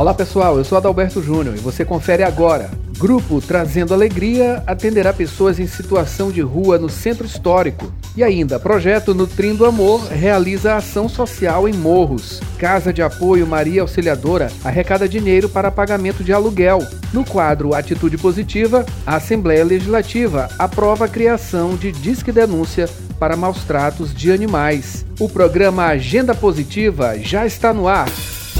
Olá pessoal, eu sou Adalberto Júnior e você confere agora. Grupo Trazendo Alegria atenderá pessoas em situação de rua no centro histórico. E ainda, projeto Nutrindo Amor realiza ação social em Morros. Casa de Apoio Maria Auxiliadora arrecada dinheiro para pagamento de aluguel. No quadro Atitude Positiva, a Assembleia Legislativa aprova a criação de Disque Denúncia para maus tratos de animais. O programa Agenda Positiva já está no ar.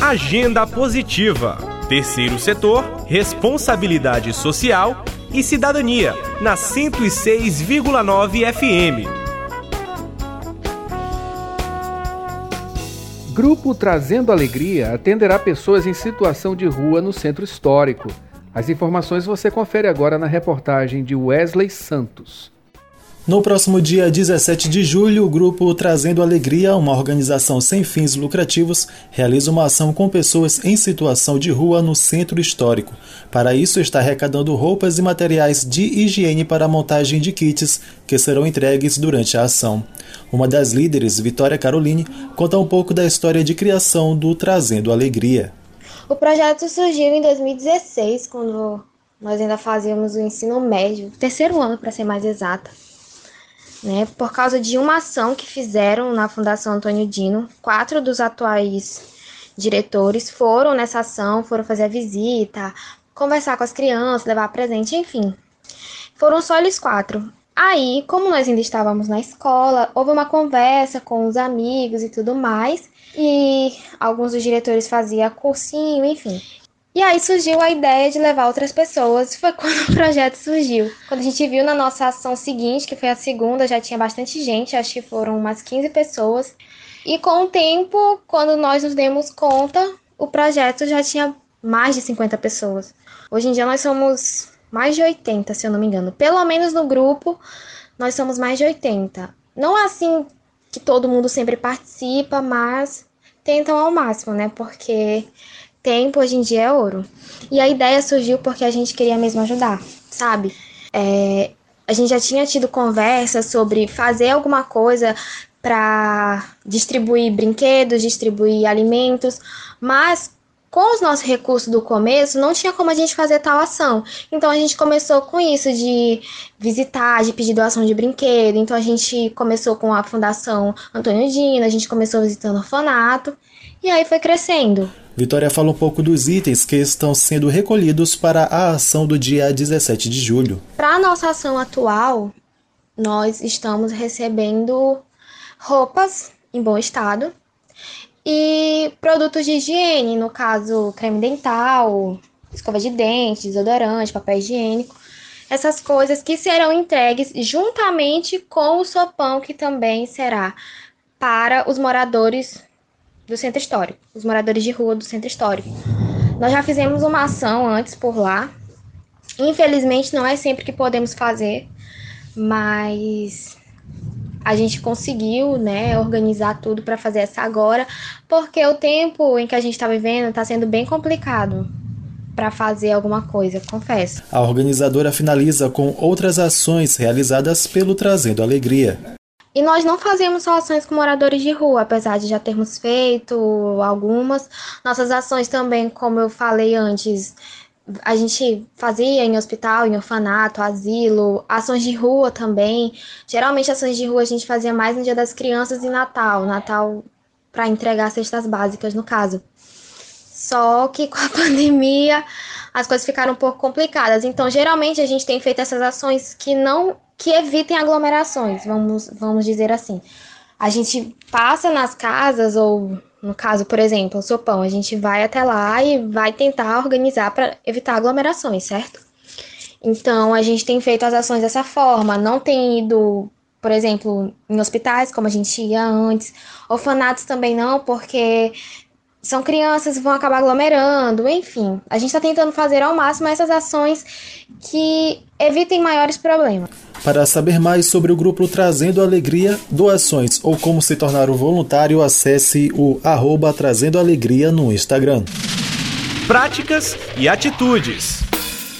Agenda Positiva. Terceiro setor, responsabilidade social e cidadania, na 106,9 FM. Grupo Trazendo Alegria atenderá pessoas em situação de rua no centro histórico. As informações você confere agora na reportagem de Wesley Santos. No próximo dia 17 de julho, o grupo Trazendo Alegria, uma organização sem fins lucrativos, realiza uma ação com pessoas em situação de rua no centro histórico. Para isso, está arrecadando roupas e materiais de higiene para a montagem de kits que serão entregues durante a ação. Uma das líderes, Vitória Caroline, conta um pouco da história de criação do Trazendo Alegria. O projeto surgiu em 2016, quando nós ainda fazíamos o ensino médio, terceiro ano para ser mais exata né, por causa de uma ação que fizeram na Fundação Antônio Dino. Quatro dos atuais diretores foram nessa ação, foram fazer a visita, conversar com as crianças, levar presente, enfim. Foram só eles quatro. Aí, como nós ainda estávamos na escola, houve uma conversa com os amigos e tudo mais, e alguns dos diretores faziam cursinho, enfim. E aí surgiu a ideia de levar outras pessoas. Foi quando o projeto surgiu. Quando a gente viu na nossa ação seguinte, que foi a segunda, já tinha bastante gente, acho que foram umas 15 pessoas. E com o tempo, quando nós nos demos conta, o projeto já tinha mais de 50 pessoas. Hoje em dia nós somos mais de 80, se eu não me engano. Pelo menos no grupo, nós somos mais de 80. Não é assim que todo mundo sempre participa, mas tentam ao máximo, né? Porque tempo hoje em dia é ouro. E a ideia surgiu porque a gente queria mesmo ajudar, sabe? É, a gente já tinha tido conversa sobre fazer alguma coisa para distribuir brinquedos, distribuir alimentos, mas com os nossos recursos do começo, não tinha como a gente fazer tal ação. Então a gente começou com isso de visitar, de pedir doação de brinquedo. Então a gente começou com a Fundação Antônio Dino, a gente começou visitando o orfanato e aí foi crescendo. Vitória fala um pouco dos itens que estão sendo recolhidos para a ação do dia 17 de julho. Para a nossa ação atual, nós estamos recebendo roupas em bom estado e produtos de higiene, no caso, creme dental, escova de dente, desodorante, papel higiênico. Essas coisas que serão entregues juntamente com o sopão que também será para os moradores do centro histórico, os moradores de rua do centro histórico. Nós já fizemos uma ação antes por lá. Infelizmente não é sempre que podemos fazer, mas a gente conseguiu, né, organizar tudo para fazer essa agora, porque o tempo em que a gente está vivendo está sendo bem complicado para fazer alguma coisa, confesso. A organizadora finaliza com outras ações realizadas pelo Trazendo Alegria. E nós não fazemos só ações com moradores de rua, apesar de já termos feito algumas. Nossas ações também, como eu falei antes, a gente fazia em hospital, em orfanato, asilo, ações de rua também. Geralmente ações de rua a gente fazia mais no Dia das Crianças e Natal, Natal para entregar cestas básicas no caso. Só que com a pandemia as coisas ficaram um pouco complicadas. Então, geralmente a gente tem feito essas ações que não que evitem aglomerações, vamos, vamos dizer assim. A gente passa nas casas, ou no caso, por exemplo, o sopão, a gente vai até lá e vai tentar organizar para evitar aglomerações, certo? Então, a gente tem feito as ações dessa forma, não tem ido, por exemplo, em hospitais, como a gente ia antes, orfanatos também não, porque são crianças vão acabar aglomerando, enfim. A gente está tentando fazer ao máximo essas ações que evitem maiores problemas. Para saber mais sobre o grupo Trazendo Alegria, doações ou como se tornar um voluntário, acesse o arroba Trazendo Alegria no Instagram. Práticas e atitudes.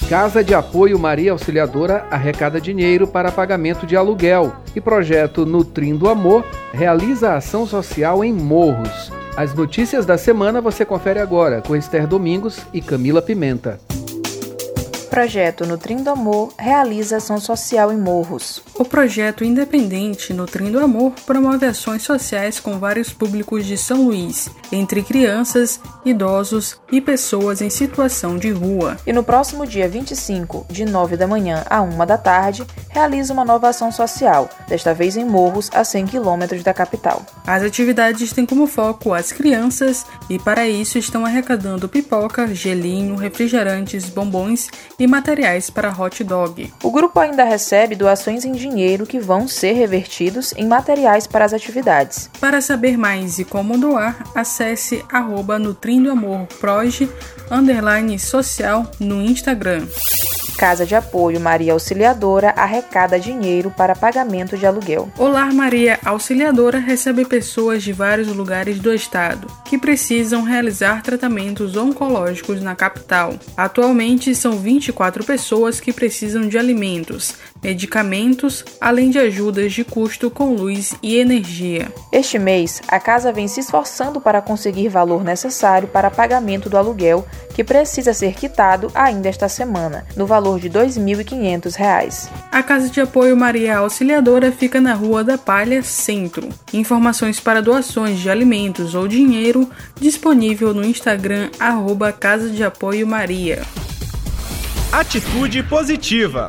Casa de Apoio Maria Auxiliadora arrecada dinheiro para pagamento de aluguel e projeto Nutrindo Amor realiza ação social em Morros. As notícias da semana você confere agora com Esther Domingos e Camila Pimenta projeto Nutrindo Amor realiza ação social em Morros. O projeto independente Nutrindo Amor promove ações sociais com vários públicos de São Luís, entre crianças, idosos e pessoas em situação de rua. E no próximo dia 25, de 9 da manhã a 1 da tarde, realiza uma nova ação social, desta vez em Morros, a 100 quilômetros da capital. As atividades têm como foco as crianças e para isso estão arrecadando pipoca, gelinho, refrigerantes, bombons e materiais para hot dog. O grupo ainda recebe doações em dinheiro que vão ser revertidos em materiais para as atividades. Para saber mais e como doar, acesse arroba Nutrindo Amor Proje, underline social no Instagram. Casa de Apoio Maria Auxiliadora arrecada dinheiro para pagamento de aluguel. O Lar Maria Auxiliadora recebe pessoas de vários lugares do estado que precisam realizar tratamentos oncológicos na capital. Atualmente são 24 pessoas que precisam de alimentos, medicamentos, além de ajudas de custo com luz e energia. Este mês, a casa vem se esforçando para conseguir valor necessário para pagamento do aluguel, que precisa ser quitado ainda esta semana, no valor de R$ 2.500. A Casa de Apoio Maria Auxiliadora fica na Rua da Palha, Centro. Informações para doações de alimentos ou dinheiro disponível no Instagram arroba Casa de Apoio Maria. Atitude positiva.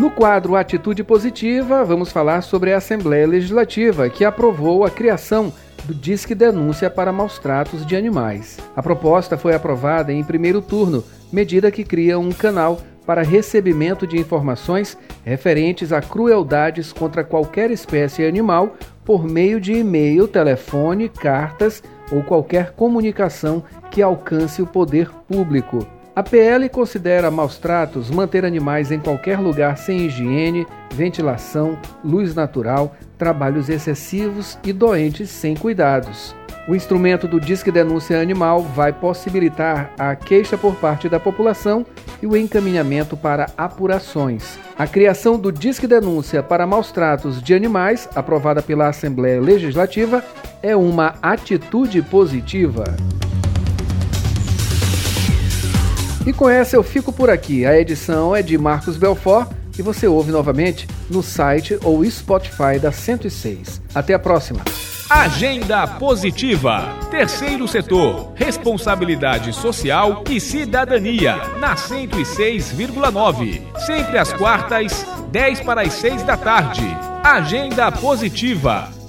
No quadro Atitude Positiva, vamos falar sobre a Assembleia Legislativa, que aprovou a criação do Disque Denúncia para Maus Tratos de Animais. A proposta foi aprovada em primeiro turno, medida que cria um canal para recebimento de informações referentes a crueldades contra qualquer espécie animal por meio de e-mail, telefone, cartas ou qualquer comunicação que alcance o poder público. A PL considera maus tratos manter animais em qualquer lugar sem higiene, ventilação, luz natural, trabalhos excessivos e doentes sem cuidados. O instrumento do Disque Denúncia Animal vai possibilitar a queixa por parte da população e o encaminhamento para apurações. A criação do Disque Denúncia para Maus Tratos de Animais, aprovada pela Assembleia Legislativa, é uma atitude positiva. E com essa eu fico por aqui. A edição é de Marcos Belfort e você ouve novamente no site ou Spotify da 106. Até a próxima. Agenda Positiva. Terceiro setor. Responsabilidade social e cidadania. Na 106,9. Sempre às quartas, 10 para as 6 da tarde. Agenda Positiva.